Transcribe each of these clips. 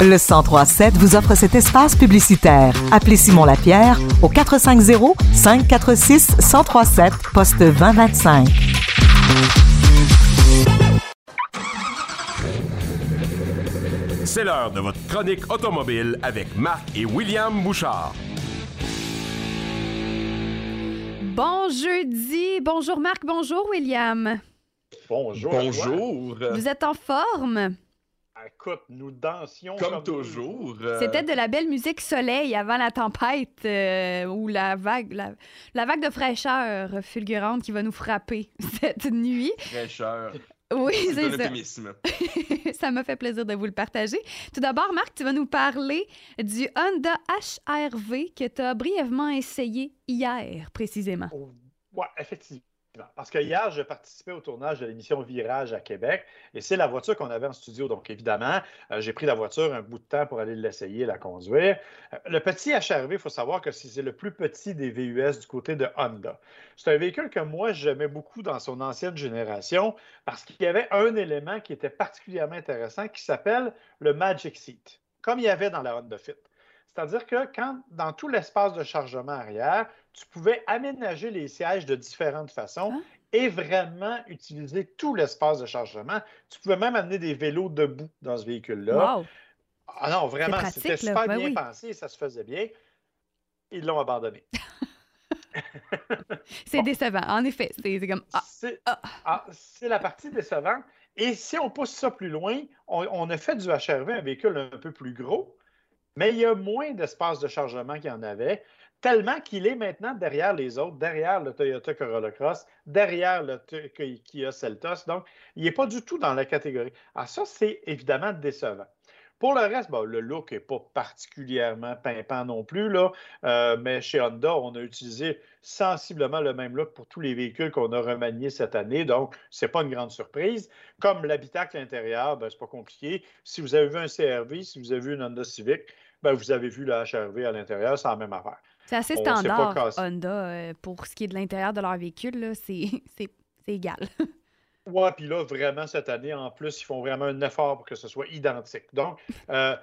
Le 1037 vous offre cet espace publicitaire. Appelez Simon Lapierre au 450 546 1037 poste 2025. C'est l'heure de votre chronique automobile avec Marc et William Bouchard. Bon jeudi. Bonjour Marc, bonjour William. Bonjour. Bonjour. Vous êtes en forme? Écoute, nous dansions Comme toujours. euh, C'était de la belle musique soleil avant la tempête euh, ou la vague, la, la vague de fraîcheur fulgurante qui va nous frapper cette nuit. fraîcheur. Oui, C'est ça. ça m'a fait plaisir de vous le partager. Tout d'abord, Marc, tu vas nous parler du Honda HRV que tu as brièvement essayé hier, précisément. Oui, effectivement. Parce que hier, je participais au tournage de l'émission Virage à Québec et c'est la voiture qu'on avait en studio. Donc, évidemment, euh, j'ai pris la voiture un bout de temps pour aller l'essayer, la conduire. Euh, le petit HRV, il faut savoir que c'est le plus petit des VUS du côté de Honda. C'est un véhicule que moi, j'aimais beaucoup dans son ancienne génération parce qu'il y avait un élément qui était particulièrement intéressant qui s'appelle le Magic Seat, comme il y avait dans la Honda Fit. C'est-à-dire que quand, dans tout l'espace de chargement arrière, tu pouvais aménager les sièges de différentes façons Ah. et vraiment utiliser tout l'espace de chargement. Tu pouvais même amener des vélos debout dans ce véhicule-là. Wow! Ah non, vraiment, c'était super Ben bien oui. pensé, ça se faisait bien. Ils l'ont abandonné. C'est décevant, en effet. C'est comme. Ah, C'est ah. ah, c'est la partie décevante. Et si on pousse ça plus loin, on, on a fait du HRV un véhicule un peu plus gros, mais il y a moins d'espace de chargement qu'il y en avait, tellement qu'il est maintenant derrière les autres, derrière le Toyota Corolla Cross, derrière le Kia Seltos. Donc, il n'est pas du tout dans la catégorie. Alors ça, c'est évidemment décevant. Pour le reste, le look n'est pas particulièrement pimpant non plus, là, Euh, mais chez Honda, on a utilisé sensiblement le même look pour tous les véhicules qu'on a remaniés cette année, donc ce n'est pas une grande surprise. Comme l'habitacle intérieur, ben, ce n'est pas compliqué. Si vous avez vu un CRV, si vous avez vu une Honda Civic, ben, vous avez vu la HRV à l'intérieur, c'est la même affaire. C'est assez pas standard. Honda, euh, pour ce qui est de l'intérieur de leur véhicule. C'est égal. Ouais, puis là, vraiment, cette année, en plus, ils font vraiment un effort pour que ce soit identique. Donc, euh,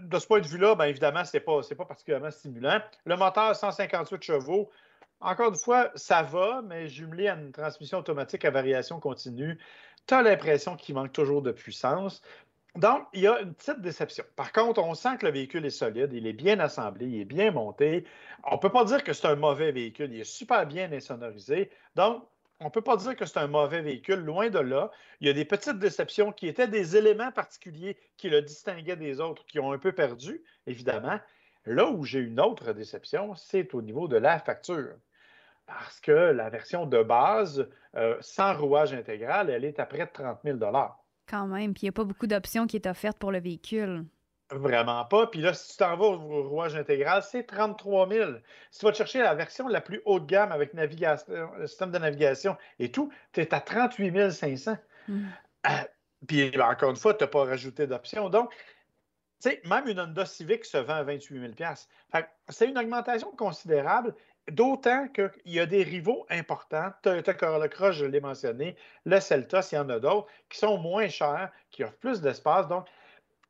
de ce point de vue-là, bien évidemment, ce n'est pas, pas particulièrement stimulant. Le moteur 158 chevaux, encore une fois, ça va, mais jumelé à une transmission automatique à variation continue, tu as l'impression qu'il manque toujours de puissance. Donc, il y a une petite déception. Par contre, on sent que le véhicule est solide, il est bien assemblé, il est bien monté. On ne peut pas dire que c'est un mauvais véhicule, il est super bien insonorisé. Donc, on ne peut pas dire que c'est un mauvais véhicule, loin de là. Il y a des petites déceptions qui étaient des éléments particuliers qui le distinguaient des autres, qui ont un peu perdu, évidemment. Là où j'ai une autre déception, c'est au niveau de la facture. Parce que la version de base, euh, sans rouage intégral, elle est à près de 30 000 Quand même. Puis il n'y a pas beaucoup d'options qui est offerte pour le véhicule. Vraiment pas. Puis là, si tu t'en vas au rouage intégral, c'est 33 000. Si tu vas te chercher la version la plus haut de gamme avec navigation, le système de navigation et tout, tu es à 38 500. Mm. Euh, puis encore une fois, tu n'as pas rajouté d'options. Donc, tu sais, même une Honda Civic se vend à 28 000 Fait que C'est une augmentation considérable, d'autant qu'il y a des rivaux importants. Toyota Cross, je l'ai mentionné, le Celtos, il y en a d'autres, qui sont moins chers, qui offrent plus d'espace. Donc,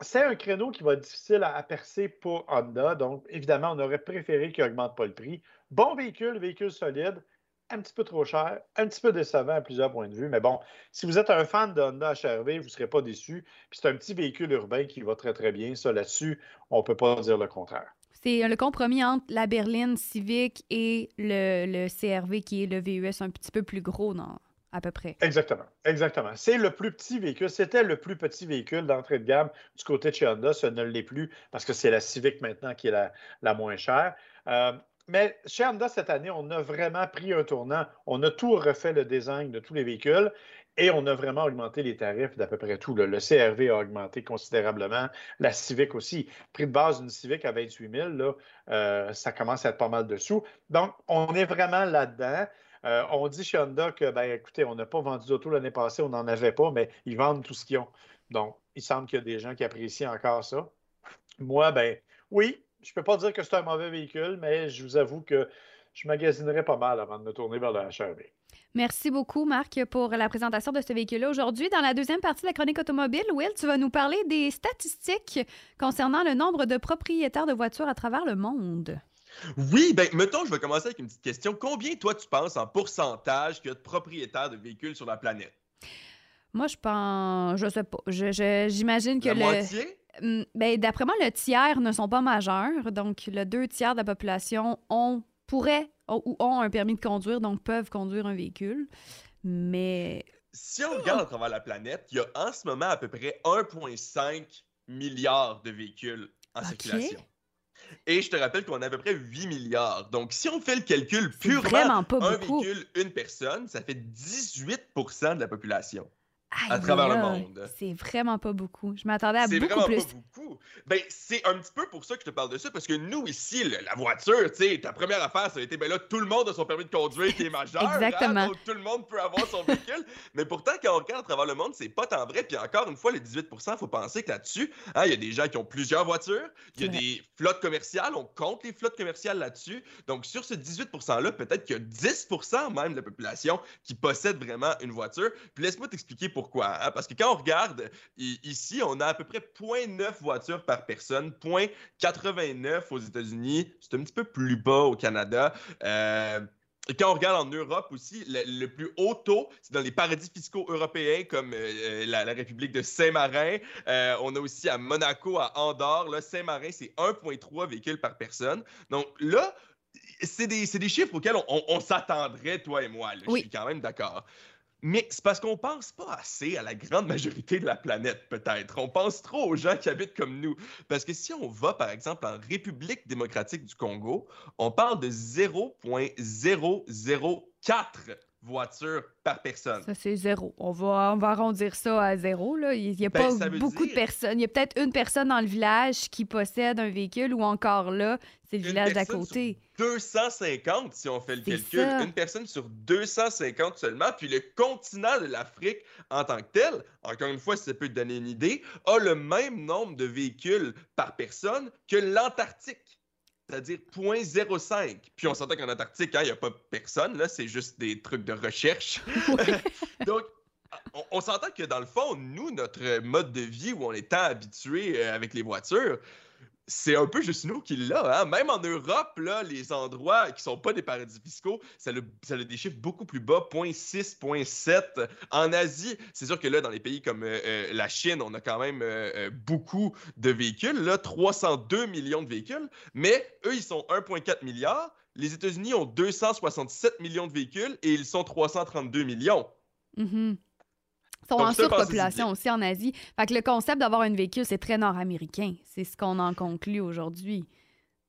c'est un créneau qui va être difficile à, à percer pour Honda. Donc, évidemment, on aurait préféré qu'il n'augmente pas le prix. Bon véhicule, véhicule solide, un petit peu trop cher, un petit peu décevant à plusieurs points de vue. Mais bon, si vous êtes un fan de Honda HRV, vous ne serez pas déçu. Puis c'est un petit véhicule urbain qui va très, très bien. Ça, là-dessus, on ne peut pas dire le contraire. C'est le compromis entre la berline Civic et le, CRV qui est le VUS un petit peu plus gros à peu près. Exactement. Exactement. C'est le plus petit véhicule. C'était le plus petit véhicule d'entrée de gamme du côté de chez Honda. Ce ne l'est plus parce que c'est la Civic maintenant qui est la, la moins chère. Euh, mais chez Honda, cette année, on a vraiment pris un tournant. On a tout refait le design de tous les véhicules et on a vraiment augmenté les tarifs d'à peu près tout. Le CRV a augmenté considérablement. La Civic aussi. Prix de base d'une Civic à 28 000, là, euh, ça commence à être pas mal dessous. Donc, on est vraiment là-dedans. Euh, on dit chez Honda que, ben, écoutez, on n'a pas vendu d'auto l'année passée, on n'en avait pas, mais ils vendent tout ce qu'ils ont. Donc, il semble qu'il y a des gens qui apprécient encore ça. Moi, ben, oui, je ne peux pas dire que c'est un mauvais véhicule, mais je vous avoue que je magasinerais pas mal avant de me tourner vers le HRV. Merci beaucoup, Marc, pour la présentation de ce véhicule-là. Aujourd'hui, dans la deuxième partie de la chronique automobile, Will, tu vas nous parler des statistiques concernant le nombre de propriétaires de voitures à travers le monde. Oui, ben, mettons, je vais commencer avec une petite question. Combien, toi, tu penses en pourcentage qu'il y a de propriétaires de véhicules sur la planète? Moi, je pense. Je sais pas. J'imagine que La le. moitié? Hum, Ben, d'après moi, le tiers ne sont pas majeurs. Donc, le deux tiers de la population ont, pourraient ou ont un permis de conduire, donc peuvent conduire un véhicule. Mais. Si on regarde à travers la planète, il y a en ce moment à peu près 1,5 milliard de véhicules en circulation. Et je te rappelle qu'on a à peu près 8 milliards. Donc, si on fait le calcul purement pas un beaucoup. véhicule, une personne, ça fait 18% de la population. À Aïe, travers le monde. C'est vraiment pas beaucoup. Je m'attendais à C'est beaucoup vraiment plus. pas beaucoup. Ben, c'est un petit peu pour ça que je te parle de ça, parce que nous, ici, le- la voiture, tu sais, ta première affaire, ça a été, ben là, tout le monde a son permis de conduire qui est majeur. hein, Exactement. donc, tout le monde peut avoir son véhicule. Mais pourtant, quand on regarde à travers le monde, c'est pas tant vrai. Puis encore une fois, les 18 il faut penser que là-dessus, hein, il y a des gens qui ont plusieurs voitures, il y a C'est des flottes commerciales, on compte les flottes commerciales là-dessus. Donc, sur ce 18 %-là, peut-être qu'il y a 10 même de la population qui possède vraiment une voiture. Puis laisse-moi t'expliquer pourquoi. Hein, Parce que quand on regarde ici, on a à peu près 0.9 voitures par personne, 0.89 aux États-Unis, c'est un petit peu plus bas au Canada. Euh, et quand on regarde en Europe aussi, le, le plus haut taux, c'est dans les paradis fiscaux européens comme euh, euh, la, la République de Saint-Marin. Euh, on a aussi à Monaco, à Andorre. Saint-Marin, c'est 1,3 véhicules par personne. Donc là, c'est des, chiffres auxquels on, on- on s'attendrait, toi et moi. là. Oui. Je suis quand même d'accord. Mais c'est parce qu'on pense pas assez à la grande majorité de la planète, peut-être. On pense trop aux gens qui habitent comme nous. Parce que si on va, par exemple, en République démocratique du Congo, on parle de 0,004 voitures par personne. Ça, c'est zéro. On va, on va arrondir ça à zéro. Là. Il n'y a Ben, pas beaucoup de personnes. Il y a peut-être une personne dans le village qui possède un véhicule ou encore là, c'est le Une village d'à sur côté. 250 si on fait le calcul. ça. Une personne sur 250 seulement. Puis le continent de l'Afrique en tant que tel, encore une fois, si ça peut te donner une idée, a le même nombre de véhicules par personne que l'Antarctique. C'est-à-dire 0.05. Puis on s'entend qu'en Antarctique, hein, il n'y a pas personne, là, c'est juste des trucs de recherche. Donc, on, on s'entend que dans le fond, nous, notre mode de vie où on est tant habitué euh, avec les voitures, c'est un peu juste nous qui l'a. Hein? Même en Europe, là, les endroits qui sont pas des paradis fiscaux, ça a des chiffres beaucoup plus bas, 0.6, 0.7. En Asie, c'est sûr que là, dans les pays comme euh, euh, la Chine, on a quand même euh, beaucoup de véhicules, là, 302 millions de véhicules, mais eux, ils sont 1,4 milliard. Les États-Unis ont 267 millions de véhicules et ils sont 332 millions. Mhm. Ils sont Donc, en surpopulation aussi en Asie. Fait que le concept d'avoir un véhicule, c'est très nord-américain. C'est ce qu'on en conclut aujourd'hui.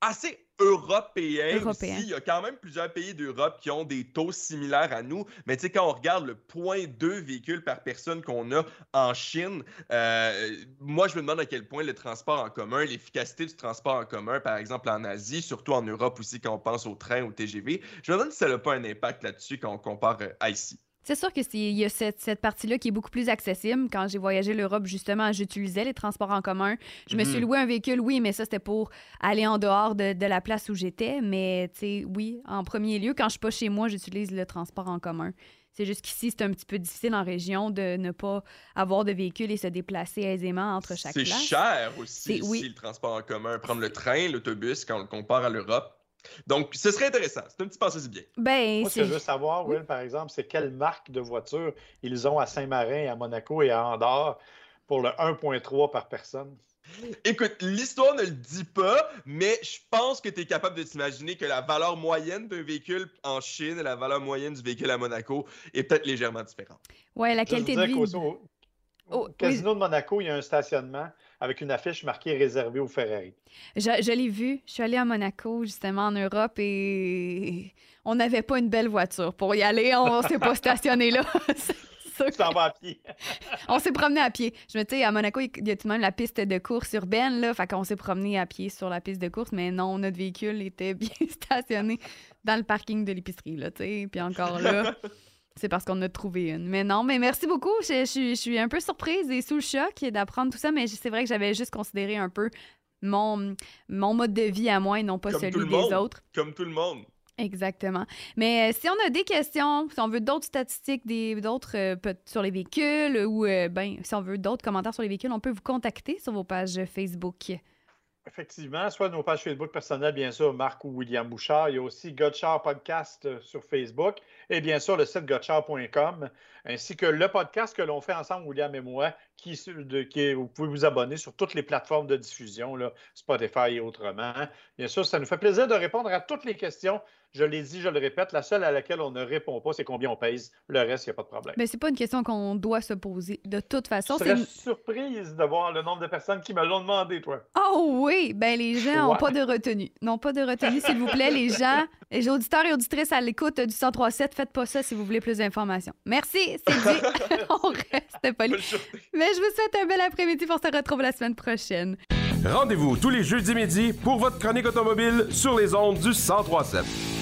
assez européen, Européen. aussi. Il y a quand même plusieurs pays d'Europe qui ont des taux similaires à nous. Mais tu sais, quand on regarde le 0.2 véhicules par personne qu'on a en Chine, euh, moi, je me demande à quel point le transport en commun, l'efficacité du transport en commun, par exemple en Asie, surtout en Europe aussi, quand on pense au train, au TGV, je me demande si ça n'a pas un impact là-dessus quand on compare euh, à ici. C'est sûr que c'est- il y a cette, cette partie-là qui est beaucoup plus accessible. Quand j'ai voyagé l'Europe, justement, j'utilisais les transports en commun. Je me suis Mhm. loué un véhicule, oui, mais ça, c'était pour aller en dehors de, de la place où j'étais. Mais, tu sais, oui, en premier lieu, quand je suis pas chez moi, j'utilise le transport en commun. C'est juste qu'ici, c'est un petit peu difficile en région de ne pas avoir de véhicule et se déplacer aisément entre chaque C'est place. cher aussi, C'est- ici, oui. le transport en commun. Prendre le train, l'autobus, quand on le compare à l'Europe. Donc, ce serait intéressant. C'est un petit passé bien. Ben, Moi, ce que je veux savoir, Will, par exemple, c'est quelle marque de voiture ils ont à Saint-Marin, à Monaco et à Andorre pour le 1,3 par personne? Écoute, l'histoire ne le dit pas, mais je pense que tu es capable de t'imaginer que la valeur moyenne d'un véhicule en Chine et la valeur moyenne du véhicule à Monaco est peut-être légèrement différente. Ouais, la qualité de vie. au- Oh, au Casino de Monaco, il y a un stationnement avec une affiche marquée réservé aux Ferrari. Je, je l'ai vu. Je suis allée à Monaco, justement, en Europe, et on n'avait pas une belle voiture. Pour y aller, on s'est pas stationné là. Tu t'en vas à pied. On s'est promené à pied. Je me dis, à Monaco, il y a tout de même la piste de course urbaine, là. Fait qu'on s'est promené à pied sur la piste de course, mais non, notre véhicule était bien stationné dans le parking de l'épicerie, là, tu sais. Puis encore là, c'est parce qu'on a trouvé une. Mais non, mais merci beaucoup. Je, je suis- je suis un peu surprise et sous le choc d'apprendre tout ça, mais c'est vrai que j'avais juste considéré un peu mon, mon mode de vie à moi et non pas Comme celui des monde. autres. Comme tout le monde. Exactement. Mais euh, si on a des questions, si on veut d'autres statistiques, d'autres euh, sur les véhicules ou euh, ben, si on veut d'autres commentaires sur les véhicules, on peut vous contacter sur vos pages Facebook. Effectivement, soit nos pages Facebook personnelles, bien sûr, Marc ou William Bouchard. Il y a aussi Godchar Podcast euh, sur Facebook et bien sûr le site godchar.com, ainsi que le podcast que l'on fait ensemble, William et moi, qui, de- vous pouvez vous abonner sur toutes les plateformes de diffusion, là, Spotify et autrement. Bien sûr, ça nous fait plaisir de répondre à toutes les questions. Je l'ai dit, je le répète, la seule à laquelle on ne répond pas, c'est combien on pèse. Le reste, il n'y a pas de problème. Mais c'est pas une question qu'on doit se poser. De toute façon, Je c'est. serais surprise de voir le nombre de personnes qui me l'ont demandé, toi. Oh oui! Ben les gens n'ont Ouais. pas de retenue. N'ont pas de retenue, s'il vous plaît, les gens. Les auditeurs et auditrices à l'écoute du 1037, faites pas ça si vous voulez plus d'informations. Merci, c'est dit. on reste poli. Mais je vous souhaite un bel après-midi pour se retrouver la semaine prochaine. Rendez-vous tous les jeudis midi pour votre chronique automobile sur les ondes du 1037.